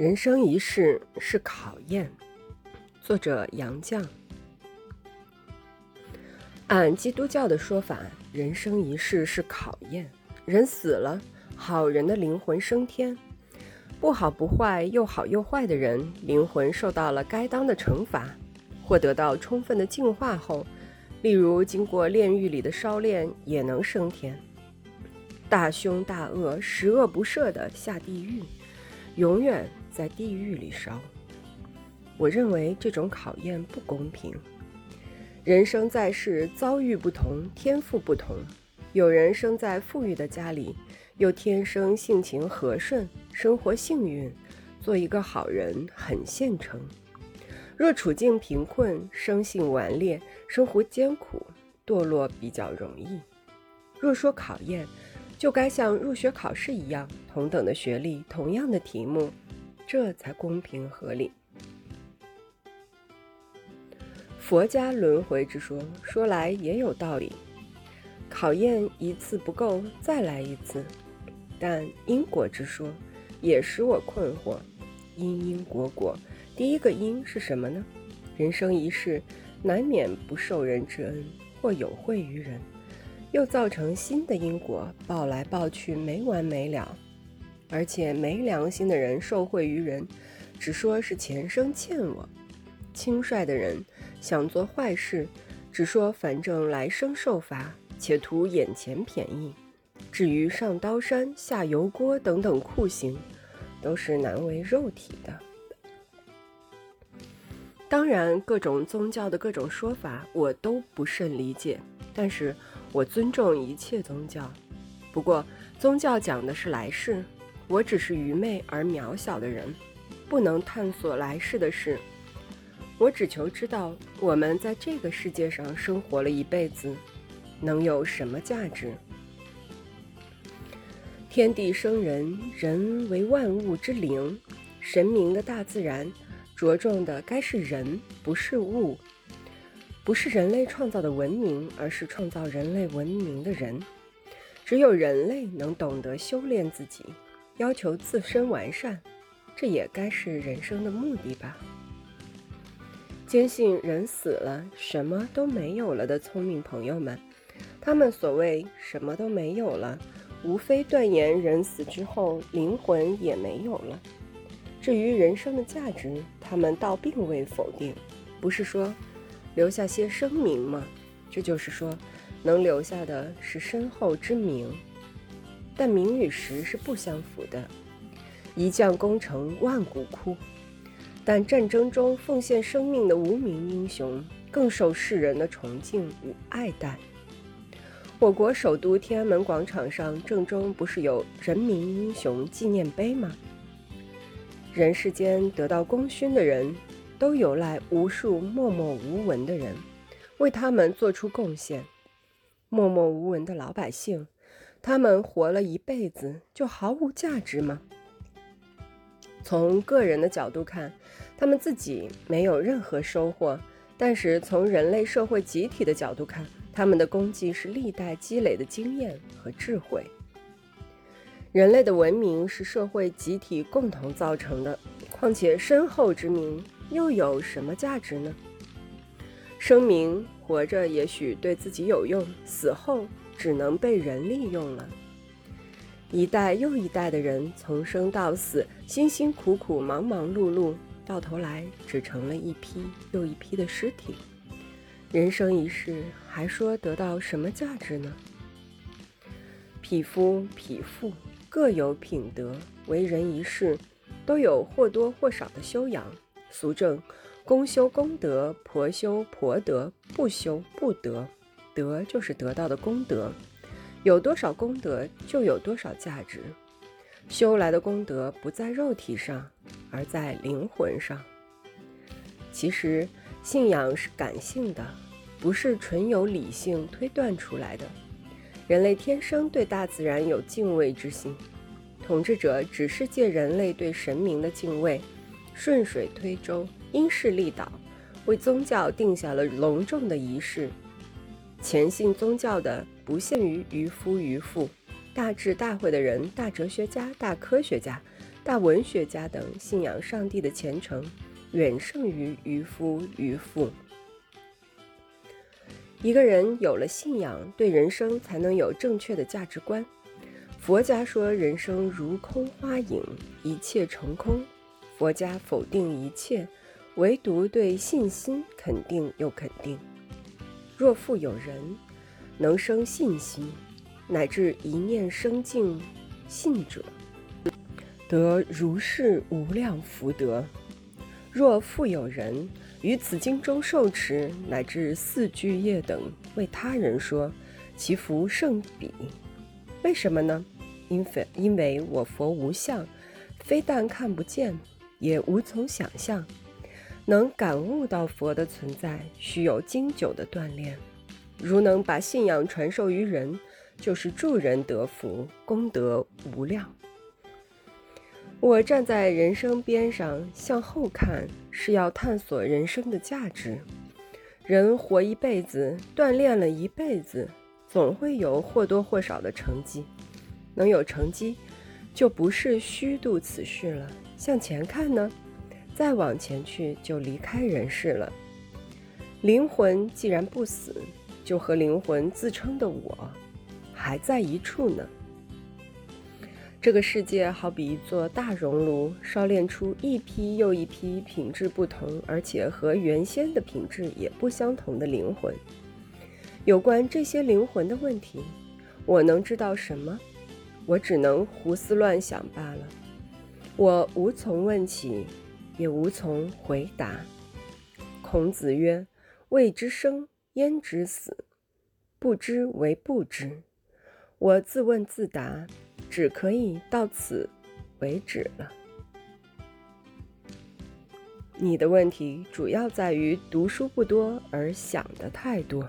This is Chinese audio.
人生一世是考验。作者杨绛。按基督教的说法，人生一世是考验。人死了，好人的灵魂升天；不好不坏又好又坏的人，灵魂受到了该当的惩罚，或得到充分的净化后，例如经过炼狱里的烧炼，也能升天。大凶大恶、十恶不赦的下地狱，永远在地狱里烧。我认为这种考验不公平。人生在世，遭遇不同，天赋不同。有人生在富裕的家里，又天生性情和顺，生活幸运，做一个好人很现成；若处境贫困，生性顽劣，生活艰苦，堕落比较容易。若说考验，就该像入学考试一样，同等的学历，同样的题目，这才公平合理。佛家轮回之说说来也有道理，考验一次不够，再来一次。但因果之说也使我困惑，因因果果，第一个因是什么呢？人生一世，难免不受人之恩，或有惠于人。又造成新的因果，报来报去没完没了，而且没良心的人受贿于人，只说是前生欠我；轻率的人想做坏事，只说反正来生受罚，且图眼前便宜。至于上刀山下油锅等等酷刑，都是难为肉体的。当然，各种宗教的各种说法，我都不甚理解，但是。我尊重一切宗教，不过宗教讲的是来世，我只是愚昧而渺小的人，不能探索来世的事。我只求知道我们在这个世界上生活了一辈子，能有什么价值？天地生人，人为万物之灵，神明的大自然着重的该是人，不是物。不是人类创造的文明，而是创造人类文明的人。只有人类能懂得修炼自己，要求自身完善，这也该是人生的目的吧。坚信人死了什么都没有了的聪明朋友们，他们所谓什么都没有了，无非断言人死之后灵魂也没有了。至于人生的价值，他们倒并未否定，不是说。留下些声名吗？这就是说，能留下的是身后之名，但名与实是不相符的。一将功成万骨枯，但战争中奉献生命的无名英雄更受世人的崇敬与爱戴。我国首都天安门广场上正中不是有人民英雄纪念碑吗？人世间得到功勋的人。都有赖无数默默无闻的人，为他们做出贡献。默默无闻的老百姓，他们活了一辈子就毫无价值吗？从个人的角度看，他们自己没有任何收获；但是从人类社会集体的角度看，他们的功绩是历代积累的经验和智慧。人类的文明是社会集体共同造成的，况且身后之名。又有什么价值呢？声明活着也许对自己有用，死后只能被人利用了。一代又一代的人从生到死，辛辛苦苦、忙忙碌碌，到头来只成了一批又一批的尸体。人生一世，还说得到什么价值呢？匹夫匹妇各有品德，为人一世，都有或多或少的修养。俗正，公修公德，婆修婆德，不修不得。德就是得到的功德，有多少功德就有多少价值。修来的功德不在肉体上，而在灵魂上。其实信仰是感性的，不是纯由理性推断出来的。人类天生对大自然有敬畏之心，统治者只是借人类对神明的敬畏。顺水推舟，因势利导，为宗教定下了隆重的仪式。虔信宗教的不限于渔夫渔妇，大智大慧的人、大哲学家、大科学家、大文学家等信仰上帝的虔诚远胜于渔夫渔妇。一个人有了信仰，对人生才能有正确的价值观。佛家说人生如空花影，一切成空。佛家否定一切，唯独对信心肯定又肯定。若复有人能生信心，乃至一念生净信者。得如是无量福德。若复有人于此经中受持，乃至四句业等为他人说，其福胜彼。为什么呢？因非因为我佛无相，非但看不见，也无从想象。能感悟到佛的存在，需有经久的锻炼。如能把信仰传授于人，就是助人得福，功德无量。我站在人生边上向后看，是要探索人生的价值。人活一辈子，锻炼了一辈子，总会有或多或少的成绩。能有成绩，就不是虚度此世了。向前看呢，再往前去就离开人世了。灵魂既然不死，就和灵魂自称的我还在一处呢。这个世界好比一座大熔炉，烧炼出一批又一批品质不同，而且和原先的品质也不相同的灵魂。有关这些灵魂的问题，我能知道什么？我只能胡思乱想罢了。我无从问起，也无从回答。孔子曰：“未知生，焉知死？不知为不知。”我自问自答。只可以到此为止了。你的问题主要在于读书不多而想的太多。